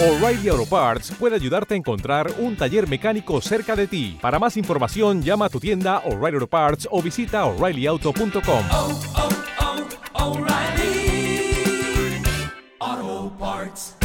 O'Reilly Auto Parts puede ayudarte a encontrar un taller mecánico cerca de ti. Para más información, llama a tu tienda O'Reilly Auto Parts o visita oreillyauto.com. oh, oh, Parts.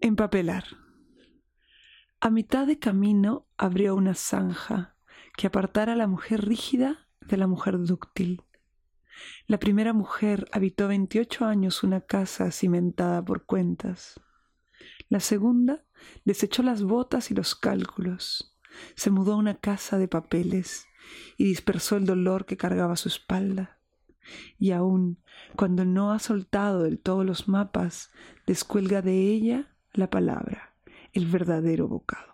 Empapelar. A mitad de camino abrió una zanja que apartara a la mujer rígida de la mujer dúctil. La primera mujer habitó 28 años una casa cimentada por cuentas. La segunda desechó las botas y los cálculos, se mudó a una casa de papeles y dispersó el dolor que cargaba su espalda. Y aun cuando no ha soltado del todo los mapas, descuelga de ella la palabra, el verdadero bocado.